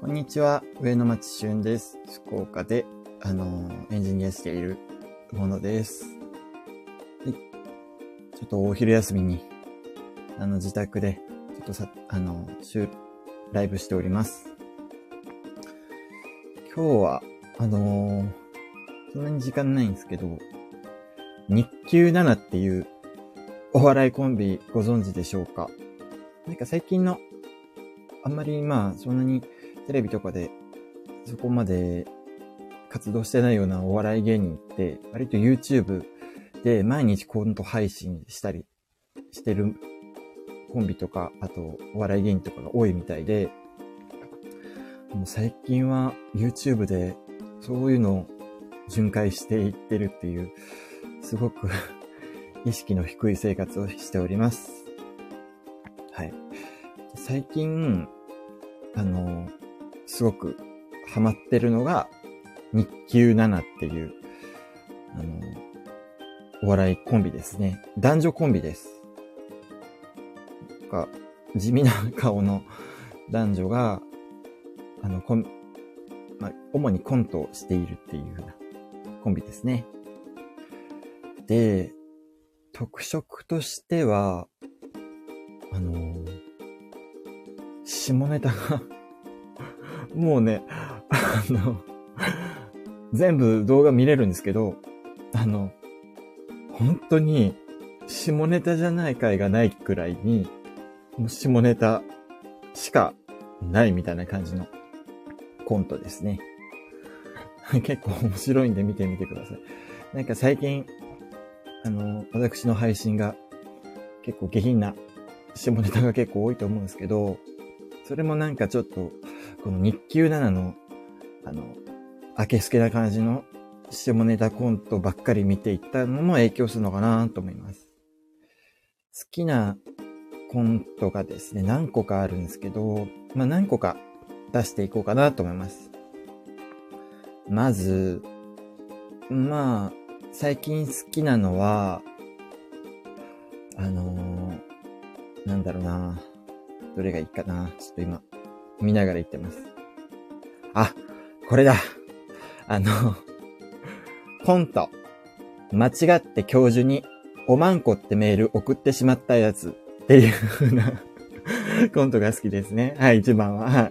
こんにちは、上野町俊です。福岡で、あのエンジニアしているものです。はい。ちょっとお昼休みに、あの、自宅で、ちょっとさ、あの、週、ライブしております。今日は、あのーそんなに時間ないんですけど、日給7っていうお笑いコンビご存知でしょうか？なんか最近の、あんまりまあ、そんなにテレビとかでそこまで活動してないようなお笑い芸人って、割と YouTube で毎日コント配信したりしてるコンビとか、あとお笑い芸人とかが多いみたいで、もう最近は YouTube でそういうのを巡回していってるっていう、すごく 意識の低い生活をしております。はい。最近、あの、すごくハマってるのが、日給7っていう、あの、お笑いコンビですね。男女コンビです。なんか、地味な顔の男女が、あの、コン、まあ、主にコントをしているっていうコンビですね。で、特色としては、あのー下ネタがもうね、あの、全部動画見れるんですけど、あの、本当に、下ネタじゃない回がないくらいに、下ネタしかないみたいな感じのコントですね。結構面白いんで見てみてください。なんか最近、あの、私の配信が結構下品な下ネタが結構多いと思うんですけど、それもなんかちょっと、この日給7の、あの、明けすけな感じの下ネタコントばっかり見ていったのも影響するのかなと思います。好きなコントがですね、何個かあるんですけど、まあ何個か出していこうかなと思います。まず、まあ、最近好きなのは、あのーなんだろうな。どれがいいかな。ちょっと今、見ながら言ってます。あ、これだ。あの、コント。間違って教授に、おまんこってメール送ってしまったやつっていう風なコントが好きですね。はい、一番は。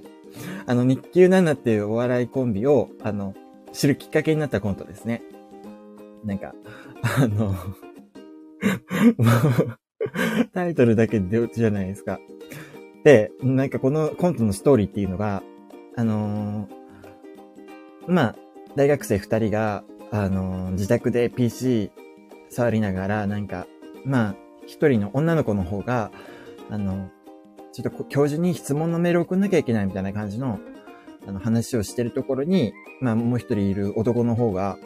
あの、日給7っていうお笑いコンビを、あの、知るきっかけになったコントですね。なんか、あの、タイトルだけで落ちじゃないですか。で、なんかこのコントのストーリーっていうのが、あのーまあ、大学生二人が、あのー自宅で PC 触りながら、なんか、まあ、一人の女の子の方が、あの、ちょっと教授に質問のメールを送んなきゃいけないみたいな感じの、あの、話をしてるところに、まあ、もう一人いる男の方が、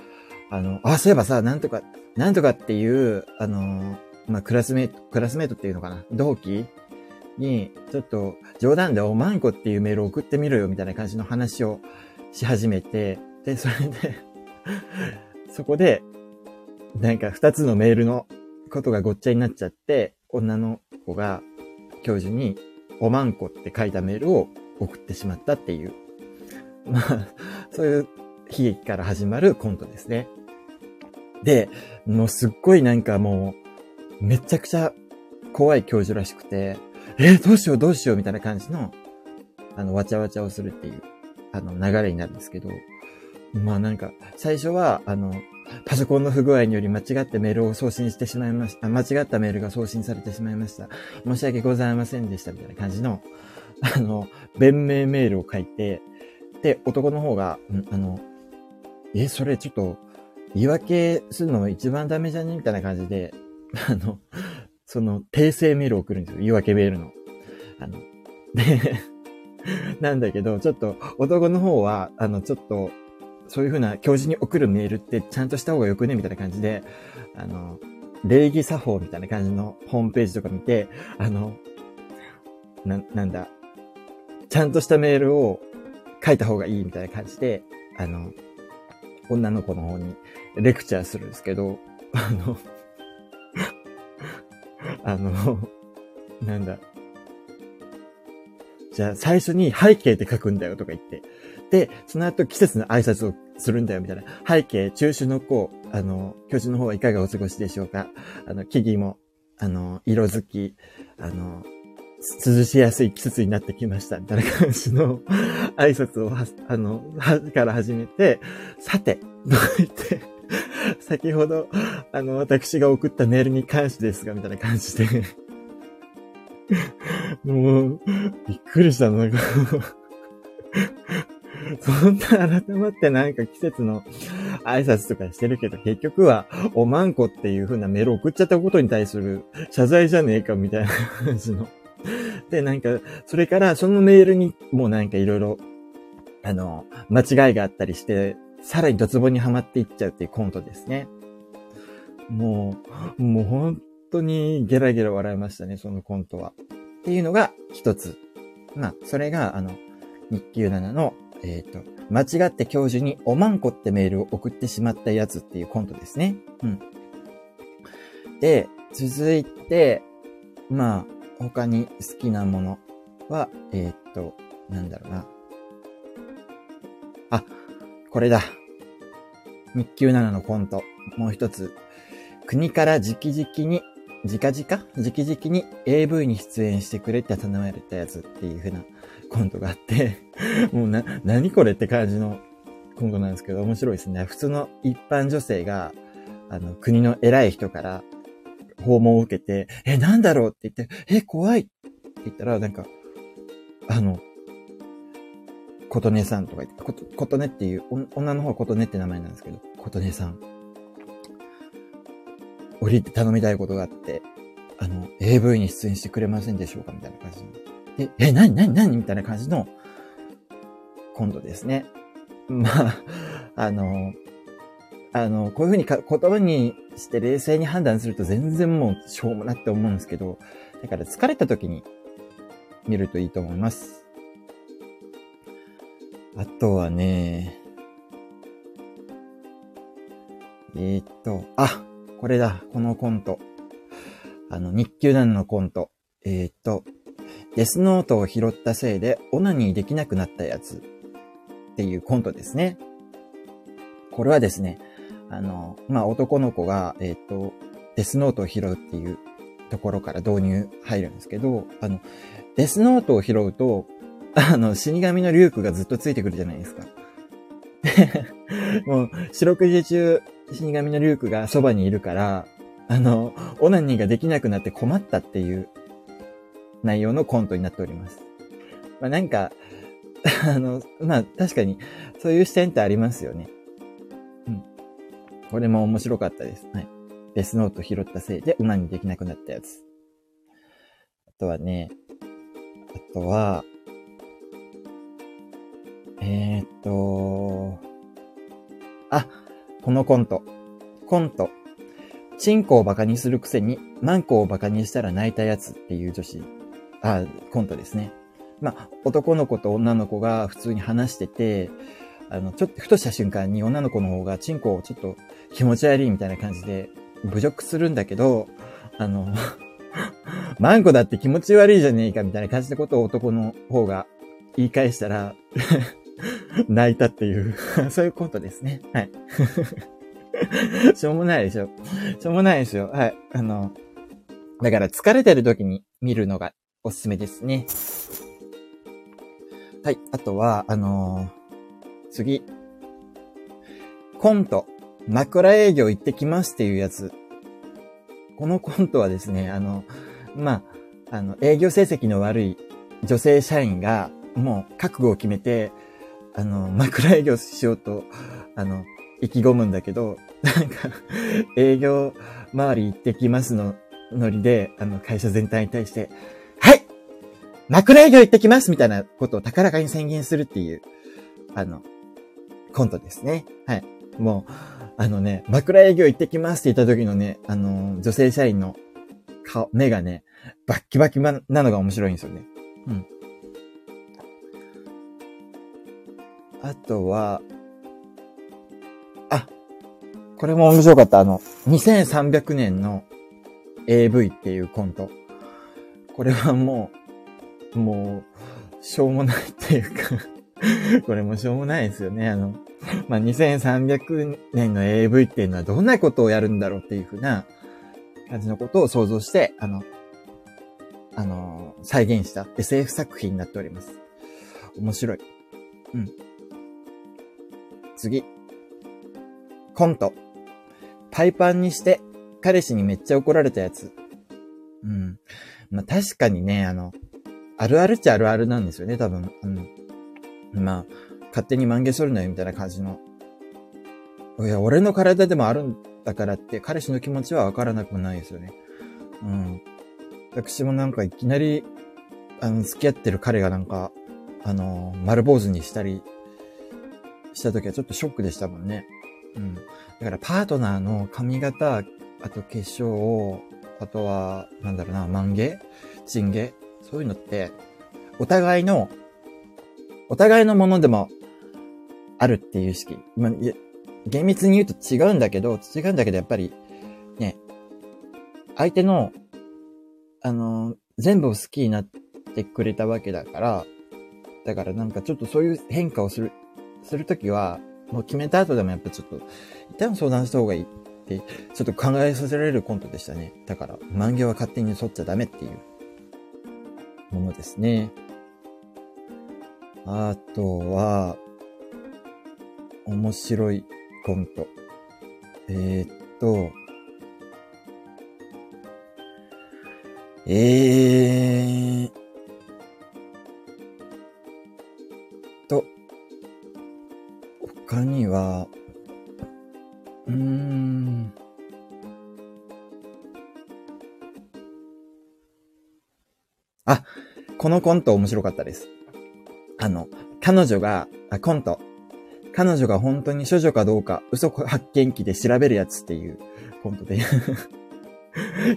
あの、あ、そういえばさ、なんとか、なんとかっていう、あの、まあ、クラスメイト、クラスメイトっていうのかな同期に、ちょっと、冗談でおまんこっていうメールを送ってみろよ、みたいな感じの話をし始めて、で、それで、そこで、なんか二つのメールのことがごっちゃになっちゃって、女の子が教授に、おまんこって書いたメールを送ってしまったっていう、まあ、そういう悲劇から始まるコントですね。で、もうすっごいなんかもう、めちゃくちゃ怖い教授らしくて、えーどうしようどうしようみたいな感じの、あの、わちゃわちゃをするっていう、あの、流れになるんですけど、まあなんか、最初は、あの、パソコンの不具合により間違ってメールを送信してしまいました。間違ったメールが送信されてしまいました。申し訳ございませんでした、みたいな感じの、あの、弁明メールを書いて、で、男の方が、あの、え、それちょっと、言い訳するの一番ダメじゃね？みたいな感じで、あの、その、訂正メールを送るんですよ。言い訳メールの。あの、で、なんだけど、ちょっと、男の方は、あの、ちょっと、そういうふうな教授に送るメールってちゃんとした方がよくね？みたいな感じで、あの、礼儀作法みたいな感じのホームページとか見て、あの、な、なんだ、ちゃんとしたメールを書いた方がいいみたいな感じで、あの、女の子の方にレクチャーするんですけど、あの、あの、なんだ、じゃあ最初に背景って書くんだよとか言って。で、その後季節の挨拶をするんだよみたいな。背景、中秋の子、あの、教授の方はいかがお過ごしでしょうかあの、木々も、あの、色づき、あの、涼しやすい季節になってきました、みたいな感じの 挨拶をは、あの、は、から始めて、さて、どう言って、先ほど、あの、私が送ったメールに関してですが、みたいな感じで もう、びっくりしたの、なんか そんな改まってなんか季節の挨拶とかしてるけど、結局は、おまんこっていう風なメール送っちゃったことに対する謝罪じゃねえかみたいな感じの。で、なんか、それからそのメールにもうなんかいろいろ、あの、間違いがあったりして、さらにドツボにはまっていっちゃうっていうコントですね。もう、もう本当にゲラゲラ笑いましたね、そのコントは。っていうのが一つ。まあ、それが、あの、日給7のえっ、ー、と、間違って教授におまんこってメールを送ってしまったやつっていうコントですね。うん。で、続いて、まあ、他に好きなものは、えっ、ー、と、なんだろうな。これだ。日給7のコント。もう一つ。国から直々に、直々直々に AV に出演してくれって頼まれたやつっていう風なコントがあって もうな、何これって感じのコントなんですけど、面白いですね。普通の一般女性が、あの、国の偉い人から訪問を受けて、え、なんだろうって言って、え、怖いって言ったら、なんか、あの、琴音さんとか言って、こと、琴音っていう、女の方は琴音って名前なんですけど、琴音さん。降りて頼みたいことがあって、あの、AV に出演してくれませんでしょうかみたいな感じで、え、なになになに？みたいな感じのコントですね。まあ、あの、あの、こういうふうにか言葉にして冷静に判断すると全然もうしょうもなって思うんですけど、だから疲れた時に見るといいと思います。あとはね、えー、っと、あ、これだ、このコント。あの、日給団のコント。えー、っと、デスノートを拾ったせいでオナニーできなくなったやつっていうコントですね。これはですね、あの、まあ、男の子が、えっ、と、デスノートを拾うっていうところから導入入るんですけど、あの、デスノートを拾うと、あの、死神のリュークがずっとついてくるじゃないですか。もう、四六時中、死神のリュークがそばにいるから、あの、オナニーができなくなって困ったっていう内容のコントになっております。まあ、なんか、あの、まあ、確かに、そういう視点ってありますよね。うん。これも面白かったです。はい。デスノート拾ったせいで、馬にできなくなったやつ。あとはね、あとは、えー、っと、あ、このコント。コント。チンコをバカにするくせに、マンコをバカにしたら泣いたやつっていう女子あ、コントですね。まあ、男の子と女の子が普通に話してて、あの、ちょっとふとした瞬間に女の子の方がチンコをちょっと気持ち悪いみたいな感じで侮辱するんだけど、あの、マンコだって気持ち悪いじゃねえかみたいな感じのことを男の方が言い返したら 泣いたっていう そういうコントですね。はい。しょうもないでしょ。しょうもないですよ。はい。あの、だから疲れてる時に見るのがおすすめですね。はい。あとは、あのー、次。コント。枕営業行ってきますっていうやつ。このコントはですね、あの、まあ、あの、営業成績の悪い女性社員が、もう覚悟を決めて、あの、枕営業しようと、あの、意気込むんだけど、なんか、営業周り行ってきますのノリで、あの、会社全体に対して、はい枕営業行ってきますみたいなことを高らかに宣言するっていう、あの、コントですね。はい。もう、あのね、枕営業行ってきますって言った時のね、あの、女性社員の顔、目がね、バッキバキなのが面白いんですよね。うん。あとは、あ、これも面白かった。あの、2300年の AV っていうコント。これはもう、もう、しょうもないっていうか これもしょうもないですよね。あの、まあ、2300年の AV っていうのはどんなことをやるんだろうっていうふうな感じのことを想像して、あの、あの、再現した SF 作品になっております。面白い。うん。次。コント。パイパンにして彼氏にめっちゃ怒られたやつ。うん。まあ、確かにね、あの、あるあるっちゃあるあるなんですよね、多分。うん。まあ、勝手に満月するなよ、みたいな感じの。いや、俺の体でもあるんだからって、彼氏の気持ちはわからなくもないですよね。うん。私もなんかいきなり、あの、付き合ってる彼がなんか、あの、丸坊主にしたりした時はちょっとショックでしたもんね。うん。だからパートナーの髪型、あと化粧を、あとは、なんだろうな、万華？チンゲ？そういうのって、お互いの、お互いのものでもあるっていう意識。まあ、厳密に言うと違うんだけど、違うんだけどやっぱり、ね、相手の、あの、全部を好きになってくれたわけだから、だからなんかちょっとそういう変化をする、するときは、もう決めた後でもやっぱちょっと、一旦相談した方がいいって、ちょっと考えさせられるコントでしたね。だから、万華は勝手に沿っちゃダメっていうものですね。あとは、面白いコント。えー、っと、えー、このコント面白かったです。あの、彼女が、あ、コント。彼女が本当に処女かどうか嘘発見器で調べるやつっていうコントで い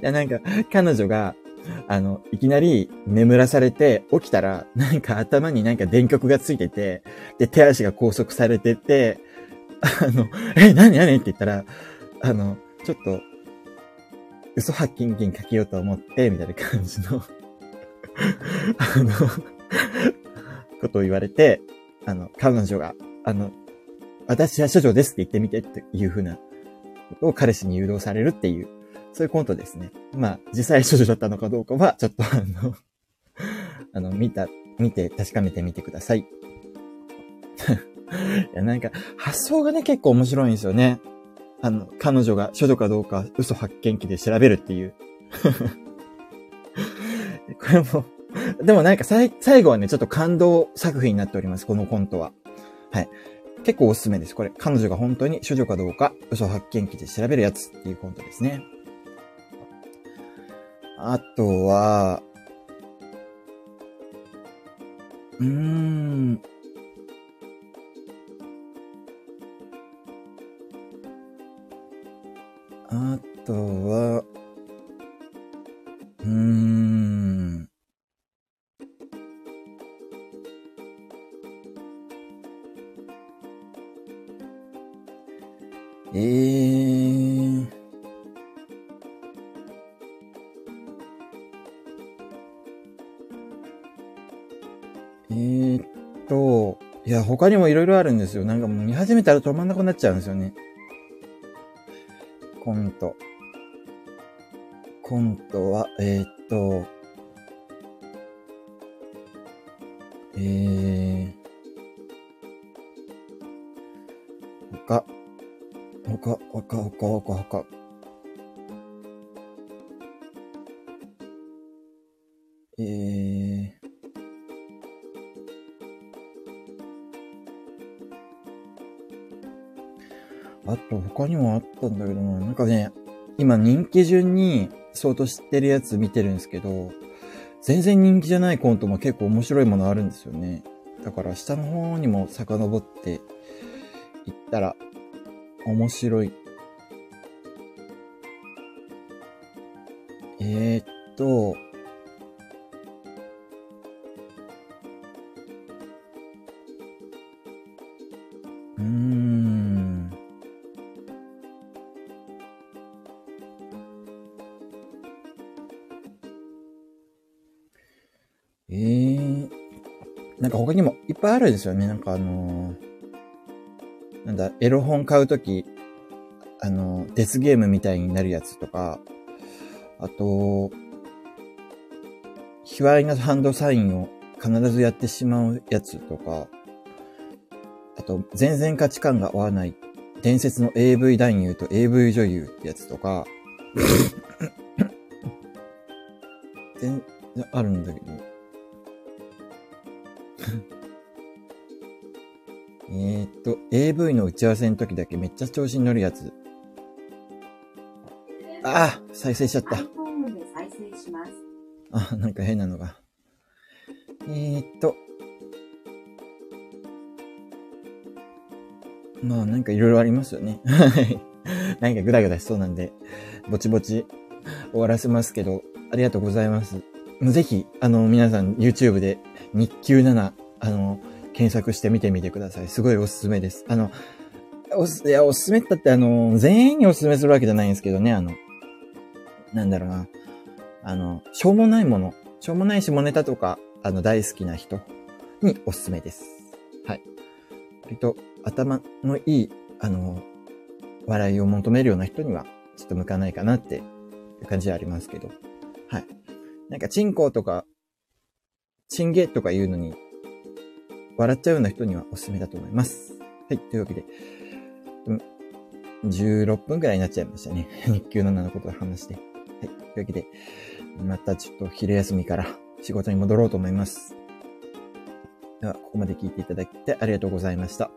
や、なんか、彼女が、あの、いきなり眠らされて起きたら、なんか頭になんか電極がついてて、で、手足が拘束されてて、あの、え、なになにって言ったら、あの、ちょっと、嘘発見器にかけようと思って、みたいな感じのあのことを言われて、あの、彼女が、あの、私は処女ですって言ってみてっていうふうなことを彼氏に誘導されるっていう、そういうコントですね。まあ、実際処女だったのかどうかは、ちょっとあのあの、見た、見て確かめてみてください。いや、なんか、発想がね、結構面白いんですよね。あの、彼女が処女かどうか嘘発見器で調べるっていうこれもでもなんか最後はね、ちょっと感動作品になっております、このコントは。はい。結構おすすめです。これ、彼女が本当に処女かどうか、嘘発見器で調べるやつっていうコントですね。あとは、うーん。あとは、えー、っと、いや、他にもいろいろあるんですよ。なんかもう見始めたら止まんなくなっちゃうんですよね。コント。コントは、えー、っと、えー、他、他、他、他、他、他。あと他にもあったんだけどな、なんかね、今人気順に相当知ってるやつ見てるんですけど、全然人気じゃないコントも結構面白いものあるんですよね。だから下の方にも遡っていったら面白い。えー、っと、うん。なんか他にもいっぱいあるんですよね。なんかあのー、なんだ、エロ本買うとき、あの、デスゲームみたいになるやつとか、あと、卑猥なハンドサインを必ずやってしまうやつとか、あと、全然価値観が合わない伝説の AV 男優と AV 女優ってやつとか、全然あるんだけど。AV の打ち合わせの時だけめっちゃ調子に乗るやつ。ああ再生しちゃった。あ、なんか変なのが。えー、っと。まあ、なんかいろいろありますよね。何かグダグダしそうなんで、ぼちぼち終わらせますけど、ありがとうございます。ぜひ、あの、皆さん YouTube で日給7、あの、検索してみてみてください。すごいおすすめです。あの、おす、いや、おすすめったってあの、全員におすすめするわけじゃないんですけどね、あの、なんだろうな。あの、しょうもないもの、しょうもない下ネタとか、あの、大好きな人におすすめです。はい。割と頭のいい、あの、笑いを求めるような人には、ちょっと向かないかなっていう感じはありますけど。はい。なんか、チンコとか、チンゲとか言うのに、笑っちゃうような人にはおすすめだと思います。はい。というわけで、16分くらいになっちゃいましたね。日給の7のことを話して。はい。というわけで、またちょっと昼休みから仕事に戻ろうと思います。では、ここまで聞いていただきありがとうございました。